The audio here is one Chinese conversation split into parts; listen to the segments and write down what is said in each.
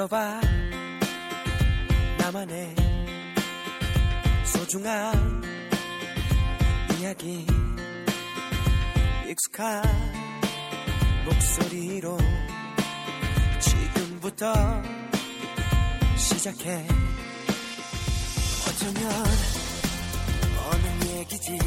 들어봐 나만의 소중한 이야기 익숙한 목소리로 지금부터 시작해 어쩌면 어느 얘기지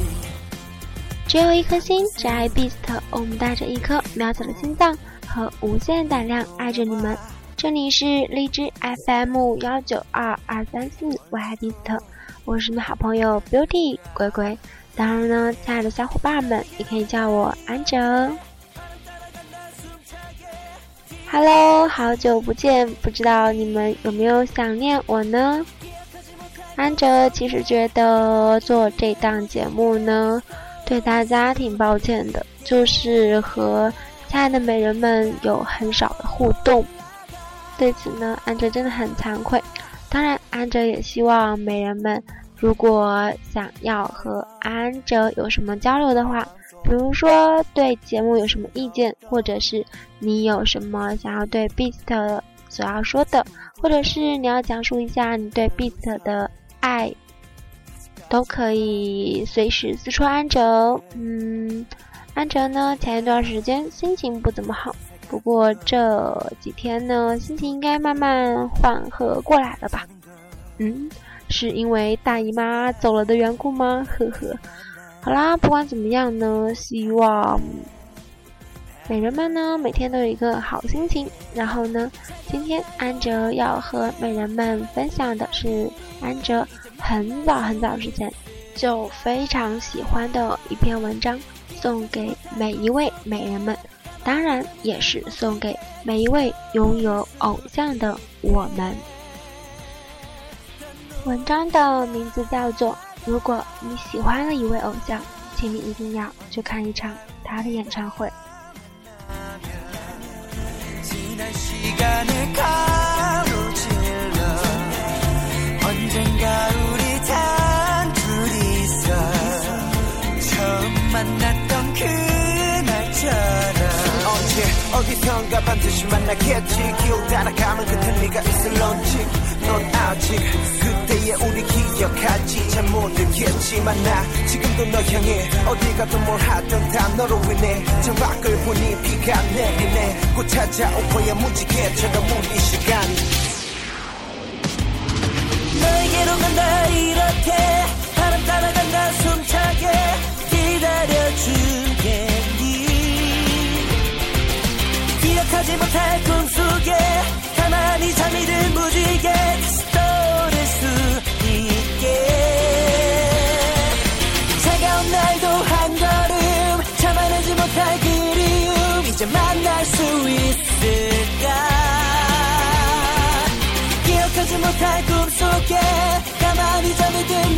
只有一颗心，只爱 Beast。我们带着一颗渺小的心脏和无限胆量爱着你们。 这里是荔枝 FM 幺九二二三四，我爱 Beast，我是你的好朋友 Beauty 鬼鬼。当然呢，亲爱的小伙伴们，也可以叫我安哲。Hello，好久不见，不知道你们有没有想念我呢？安哲其实觉得做这档节目呢。对大家挺抱歉的，就是和亲爱的美人们有很少的互动，对此呢，安哲真的很惭愧。当然，安哲也希望美人们如果想要和安哲有什么交流的话，比如说对节目有什么意见，或者是你有什么想要对 Beast 所要说的，或者是你要讲述一下你对 Beast 的爱。都可以随时私戳安哲。嗯，安哲呢，前一段时间心情不怎么好，不过这几天呢，心情应该慢慢缓和过来了吧？嗯，是因为大姨妈走了的缘故吗？呵呵。好啦，不管怎么样呢，希望美人们呢每天都有一个好心情。然后呢，今天安哲要和美人们分享的是安哲。很早很早之前，就非常喜欢的一篇文章，送给每一位美人们，当然也是送给每一位拥有偶像的我们。文章的名字叫做《如果你喜欢了一位偶像，请你一定要去看一场他的演唱会》。 어디선가 반드시 만나겠지 기억 따라가면그때네가 있을런지 넌 아직 그때의 우리 기억하지잘못들겠지만 나 지금도 너 향해 어디가든뭘하든다너로 인해 창밖을 보니 비가 내리네 곧 찾아올 거야 무지개처럼 우리 시간 너에게로 간다 이렇게 바람 따라간다 숨차게 기다려 줄 하지 못할 꿈속에 가만히 잠이 든 무지개 떠오를 수 있게. 차가운 날도 한 걸음 참아내지 못할 그리움 이제 만날 수 있을까? 기억하지 못할 꿈속에 가만히 잠이 든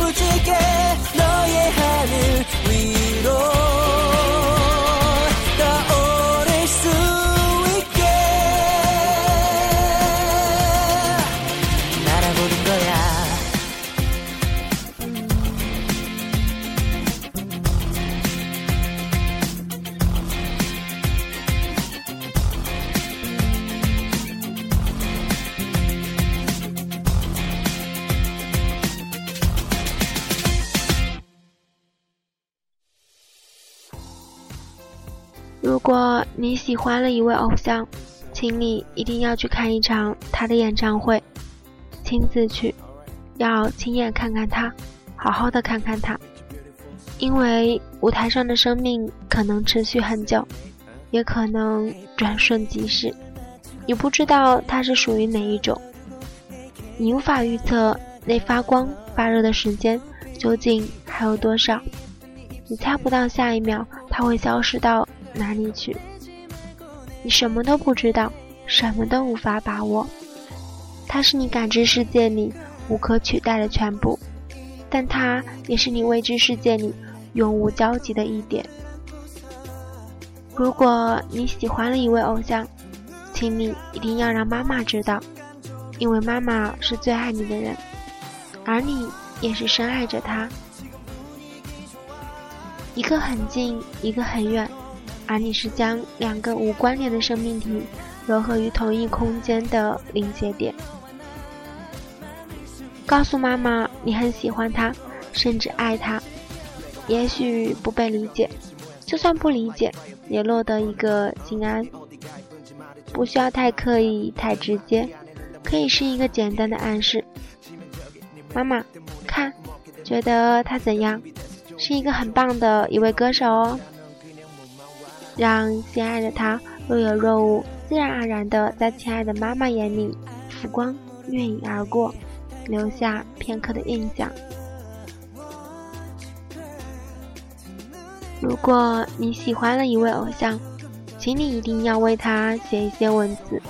你喜欢了一位偶像，请你一定要去看一场他的演唱会，亲自去，要亲眼看看他，好好的看看他，因为舞台上的生命可能持续很久，也可能转瞬即逝，你不知道他是属于哪一种，你无法预测那发光发热的时间究竟还有多少，你猜不到下一秒他会消失到。哪里去？你什么都不知道，什么都无法把握。它是你感知世界里无可取代的全部，但它也是你未知世界里永无交集的一点。如果你喜欢了一位偶像，请你一定要让妈妈知道，因为妈妈是最爱你的人，而你也是深爱着他。一个很近，一个很远。而你是将两个无关联的生命体糅合于同一空间的临界点。告诉妈妈你很喜欢他，甚至爱他。也许不被理解，就算不理解，也落得一个心安。不需要太刻意、太直接，可以是一个简单的暗示。妈妈，看，觉得他怎样？是一个很棒的一位歌手哦。让心爱的他若有若无、自然而然的在亲爱的妈妈眼里浮光掠影而过，留下片刻的印象。如果你喜欢了一位偶像，请你一定要为他写一些文字，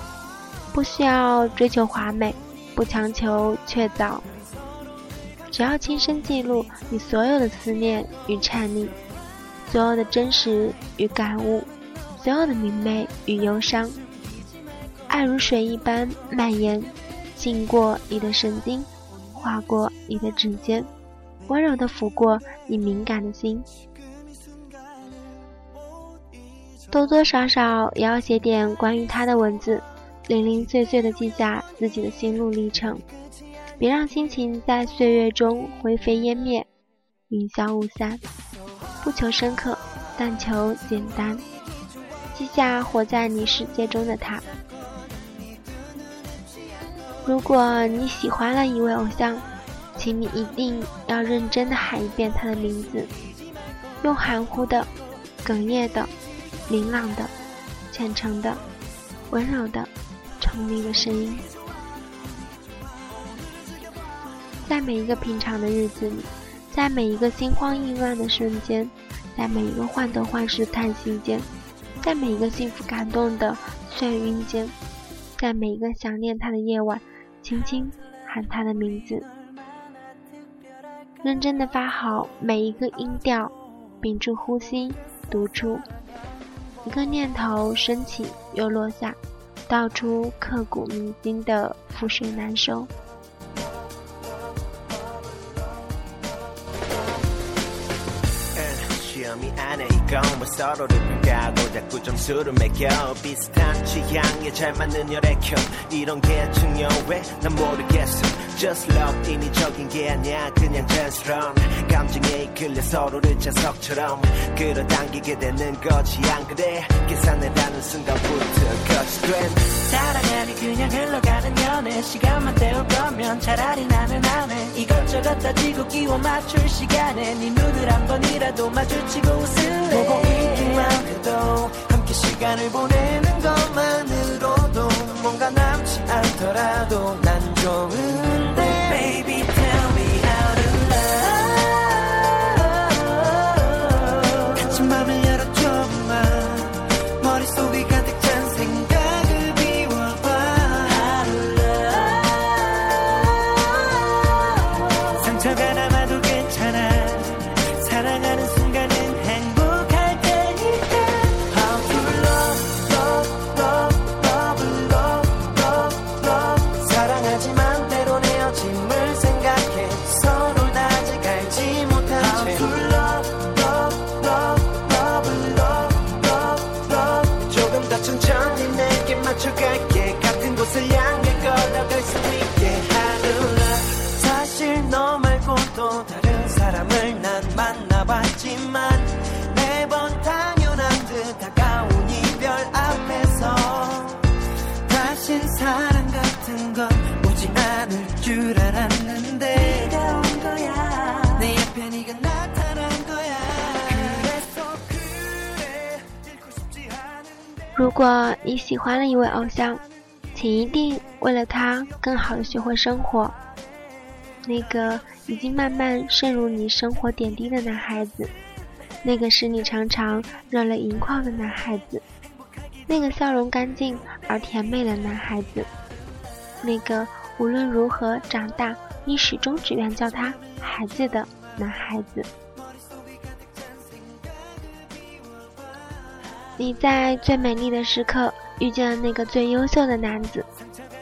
不需要追求华美，不强求确凿，只要亲身记录你所有的思念与颤栗。所有的真实与感悟，所有的明媚与忧伤，爱如水一般蔓延，浸过你的神经，划过你的指尖，温柔的抚过你敏感的心。多多少少也要写点关于他的文字，零零碎碎的记下自己的心路历程，别让心情在岁月中灰飞烟灭，云消雾散。不求深刻，但求简单。记下活在你世界中的他。如果你喜欢了一位偶像，请你一定要认真的喊一遍他的名字，用含糊的、哽咽的、明朗的、虔诚的、温柔的、宠溺的声音，在每一个平常的日子里。在每一个心慌意乱的瞬间，在每一个患得患失叹息间，在每一个幸福感动的眩晕间，在每一个想念他的夜晚，轻轻喊他的名字，认真的发好每一个音调，屏住呼吸，读出一个念头升起又落下，道出刻骨铭心的覆水难收。 뭐 서로를 비교하고 자꾸 점수를 매겨. 비슷한 취향에 잘 맞는 혈액형 이런 게 중요해? 난 모르겠어 Just love 인위적인 게 아니야. 그냥 자연스러운 감정에 이끌려 서로를 자석처럼 끌어당기게 되는 거지. 안 그래? 계산해라는 순간부터 거치된 사랑하니 그냥 흘러가는 연애. 시간만 때울 거면 차라리 나는 안해. 이것저것 따지고 끼워 맞출 시간에. 네 눈을 한 번이라도 마주치고 웃을래. 보고 있기만 해도 함께 시간을 보내는 것만으로도 뭔가 남지 않더라도 난 좋은데 如果你喜欢了一位偶像，请一定为了他更好的学会生活。那个已经慢慢渗入你生活点滴的男孩子，那个使你常常热泪盈眶的男孩子，那个笑容干净而甜美的男孩子，那个无论如何长大，你始终只愿叫他孩子的男孩子。你在最美丽的时刻遇见了那个最优秀的男子，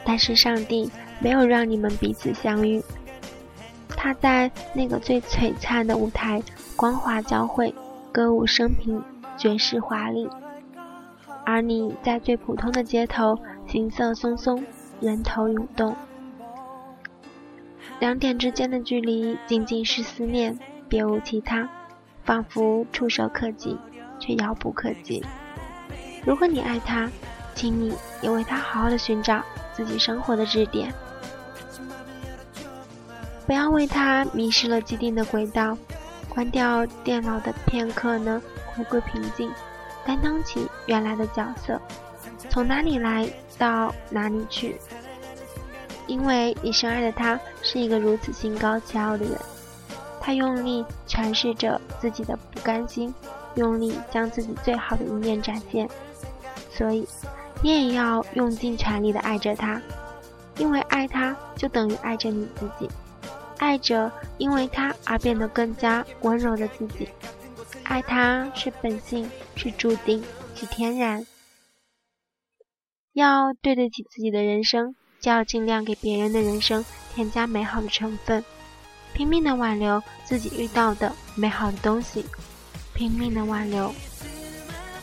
但是上帝没有让你们彼此相遇。他在那个最璀璨的舞台，光华交汇，歌舞升平，绝世华丽。而你在最普通的街头，行色匆匆，人头涌动。两点之间的距离，仅仅是思念，别无其他，仿佛触手可及，却遥不可及。如果你爱他，请你也为他好好的寻找自己生活的支点，不要为他迷失了既定的轨道。关掉电脑的片刻呢，回归平静。担当起原来的角色，从哪里来到哪里去。因为你深爱的他是一个如此心高气傲的人，他用力诠释着自己的不甘心，用力将自己最好的一面展现。所以，你也要用尽全力的爱着他，因为爱他就等于爱着你自己，爱着因为他而变得更加温柔的自己。爱他是本性，是注定，是天然。要对得起自己的人生，就要尽量给别人的人生添加美好的成分，拼命的挽留自己遇到的美好的东西，拼命的挽留。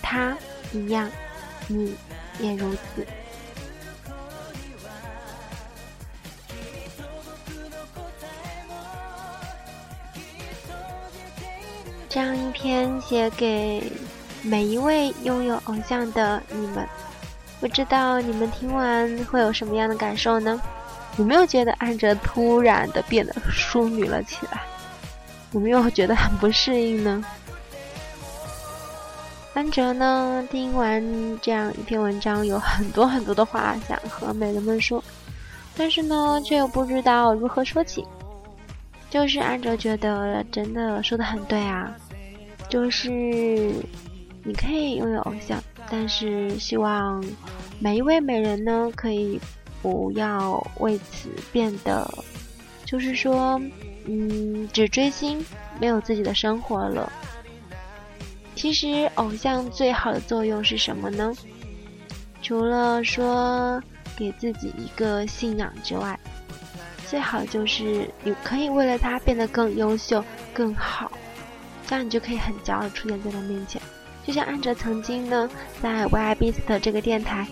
他一样，你也如此。这样一篇写给每一位拥有偶像的你们，不知道你们听完会有什么样的感受呢？有没有觉得安哲突然的变得淑女了起来？有没有觉得很不适应呢？安哲呢，听完这样一篇文章，有很多很多的话想和美人们说，但是呢，却又不知道如何说起。就是安哲觉得真的说的很对啊。就是你可以拥有偶像，但是希望每一位美人呢，可以不要为此变得，就是说，嗯，只追星，没有自己的生活了。其实，偶像最好的作用是什么呢？除了说给自己一个信仰之外，最好就是你可以为了他变得更优秀、更好。这样你就可以很骄傲出现在他面前，就像安哲曾经呢，在 YIBEAST 这个电台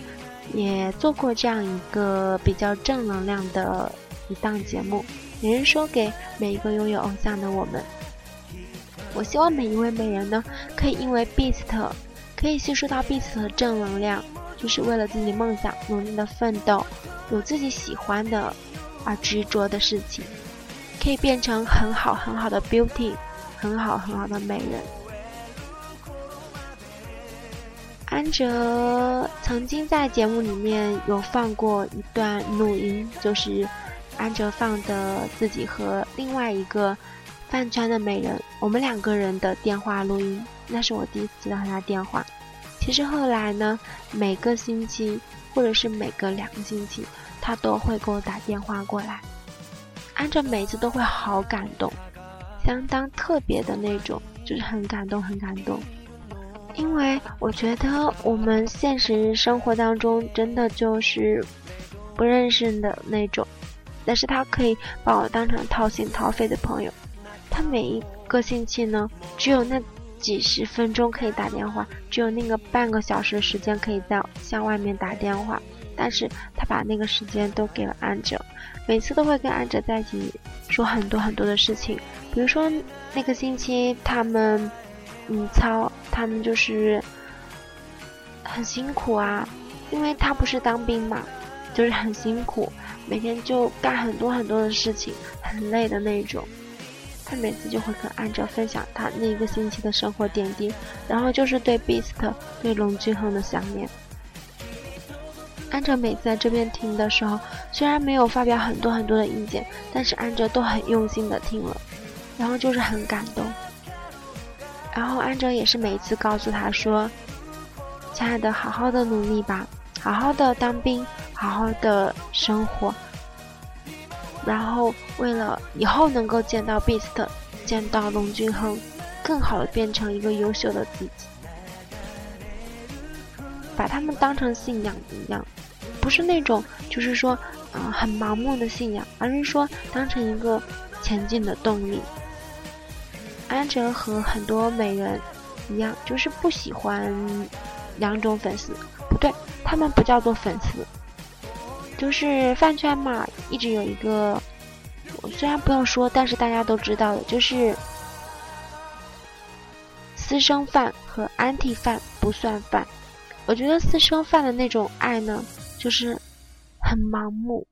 也做过这样一个比较正能量的一档节目，也是说给每一个拥有偶像的我们。我希望每一位美人呢，可以因为 BEAST，可以吸收到 BEAST 的正能量，就是为了自己梦想努力的奋斗，有自己喜欢的而执着的事情，可以变成很好很好的 Beauty。很好很好的美人，安哲曾经在节目里面有放过一段录音，就是安哲放的自己和另外一个饭圈的美人，我们两个人的电话录音，那是我第一次接到他电话。其实后来呢，每个星期或者是每隔两个星期，他都会给我打电话过来，安哲每次都会好感动。相当特别的那种，就是很感动，很感动。因为我觉得我们现实生活当中真的就是不认识的那种，但是他可以把我当成掏心掏肺的朋友。他每一个星期呢，只有那几十分钟可以打电话，只有那个半个小时时间可以在向外面打电话，但是他把那个时间都给了安哲，每次都会跟安哲在一起说很多很多的事情。比如说那个星期他们，嗯，操，他们就是很辛苦啊，因为他不是当兵嘛，就是很辛苦，每天就干很多很多的事情，很累的那种。他每次就会跟安哲分享他那一个星期的生活点滴，然后就是对 Beast、对龙俊亨的想念。安哲每次在这边听的时候，虽然没有发表很多很多的意见，但是安哲都很用心的听了。然后就是很感动，然后安哲也是每次告诉他说：“亲爱的，好好的努力吧，好好的当兵，好好的生活。然后为了以后能够见到 Beast，见到龙俊亨，更好的变成一个优秀的自己，把他们当成信仰一样，不是那种就是说，嗯，很盲目的信仰，而是说当成一个前进的动力。”安哲和很多美人一样，就是不喜欢两种粉丝，不对，他们不叫做粉丝，就是饭圈嘛，一直有一个，我虽然不用说，但是大家都知道的，就是私生饭和安替饭不算饭。我觉得私生饭的那种爱呢，就是很盲目，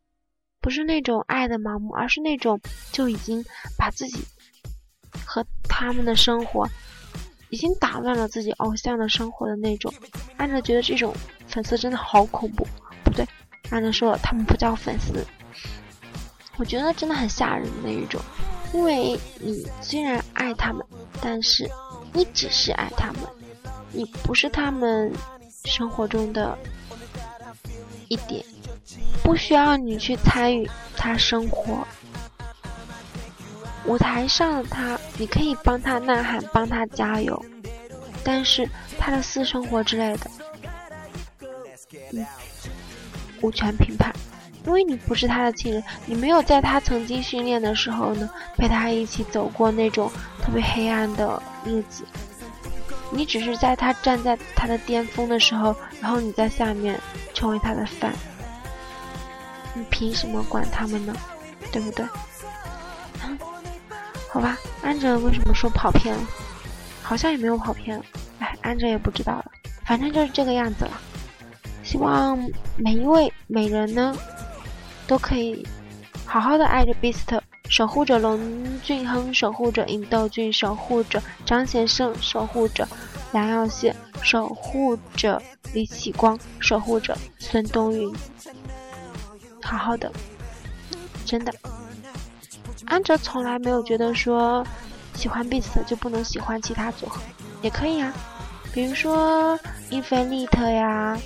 不是那种爱的盲目，而是那种就已经把自己和他们的生活。已经打乱了自己偶像的生活的那种，安哲觉得这种粉丝真的好恐怖。不对，安哲说了他们不叫粉丝，我觉得真的很吓人的那一种。因为你虽然爱他们，但是你只是爱他们，你不是他们生活中的一点，不需要你去参与他生活。舞台上的他，你可以帮他呐喊，帮他加油，但是他的私生活之类的，嗯，无权评判，因为你不是他的亲人，你没有在他曾经训练的时候呢，陪他一起走过那种特别黑暗的日子，你只是在他站在他的巅峰的时候，然后你在下面成为他的饭，你凭什么管他们呢？对不对？好吧，安哲为什么说跑偏了？好像也没有跑偏，哎，安哲也不知道了，反正就是这个样子了。希望每一位美人呢，都可以好好的爱着 Beast，守护着龙俊亨，守护着尹斗俊，守护着张先生，守护着梁耀谢，守护着李启光，守护着孙冬云，好好的，真的。安哲从来没有觉得说喜欢 Beast 就不能喜欢其他组合，也可以啊，比如说 Infinite 呀、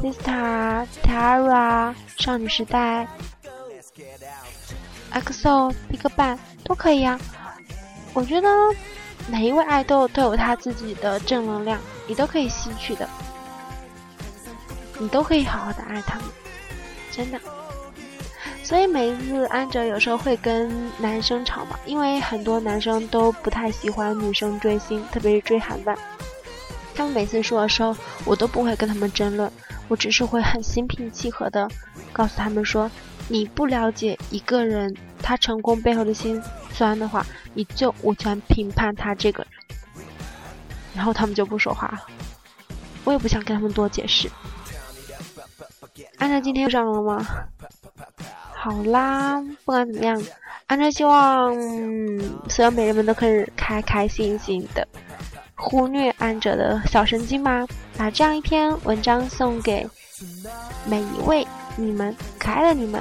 Vista、Tara、少女时代、EXO、BigBang 都可以啊。我觉得每一位爱豆都有他自己的正能量，你都可以吸取的，你都可以好好的爱他们，真的。所以每一次安哲有时候会跟男生吵嘛，因为很多男生都不太喜欢女生追星，特别是追韩版。他们每次说的时候，我都不会跟他们争论，我只是会很心平气和的告诉他们说：你不了解一个人他成功背后的辛酸的话，你就无权评判他这个人。然后他们就不说话了，我也不想跟他们多解释。安哲今天上了吗？好啦，不管怎么样，安哲希望所有美人们都可以开开心心的忽略安哲的小神经吧。把这样一篇文章送给每一位你们可爱的你们。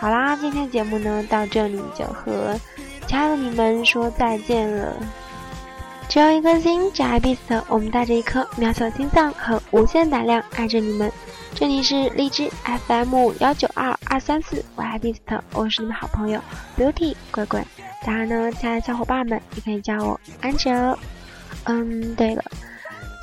好啦，今天的节目呢到这里就和亲爱的你们说再见了。只有一颗心，只爱彼此。我们带着一颗渺小心脏和无限胆量爱着你们。这里是荔枝 FM 幺九二二三四，我爱 Beast，我是你们好朋友 Beauty 乖乖。当然呢，亲爱的小伙伴们也可以叫我安哲。嗯，对了，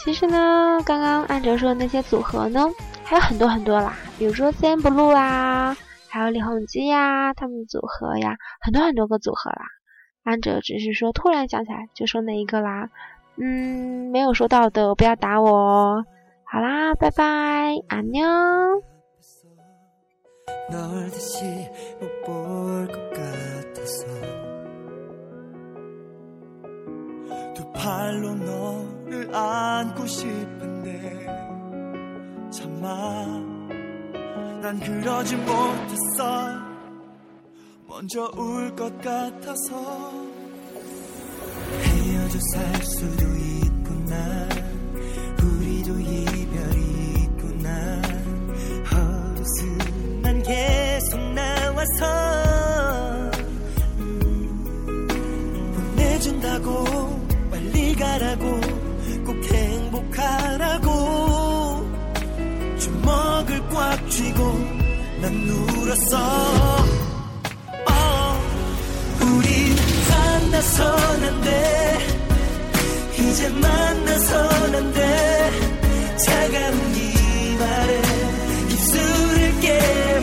其实呢，刚刚安哲说的那些组合呢，还有很多很多啦，比如说 CN Blue 啊，还有李弘基呀，他们组合呀，很多很多个组合啦。安哲只是说突然想起来就说那一个啦，嗯，没有说到的不要打我哦。 好啦，拜拜，安妞。가라고 꼭 행복하라고 주먹을 꽉 쥐고 난 울었어 어, 우리 만나선 안돼. 이제 만나선 안돼 차가운 이 말에 입술을 깨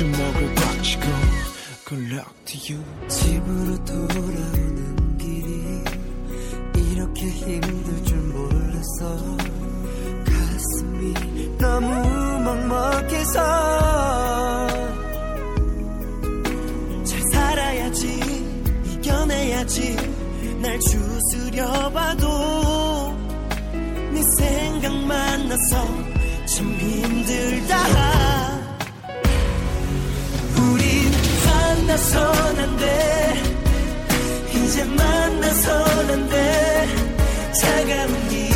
주먹을 꽉 쥐고 Good luck to you 집으로 돌아오는 길이 이렇게 힘들 줄 몰랐어 가슴이 너무 먹먹해서 잘 살아야지 이겨내야지. 날 추스려 봐도 네 생각만 나서 참 힘들다 만나선 안돼 이제 만나선 안돼 차가운 길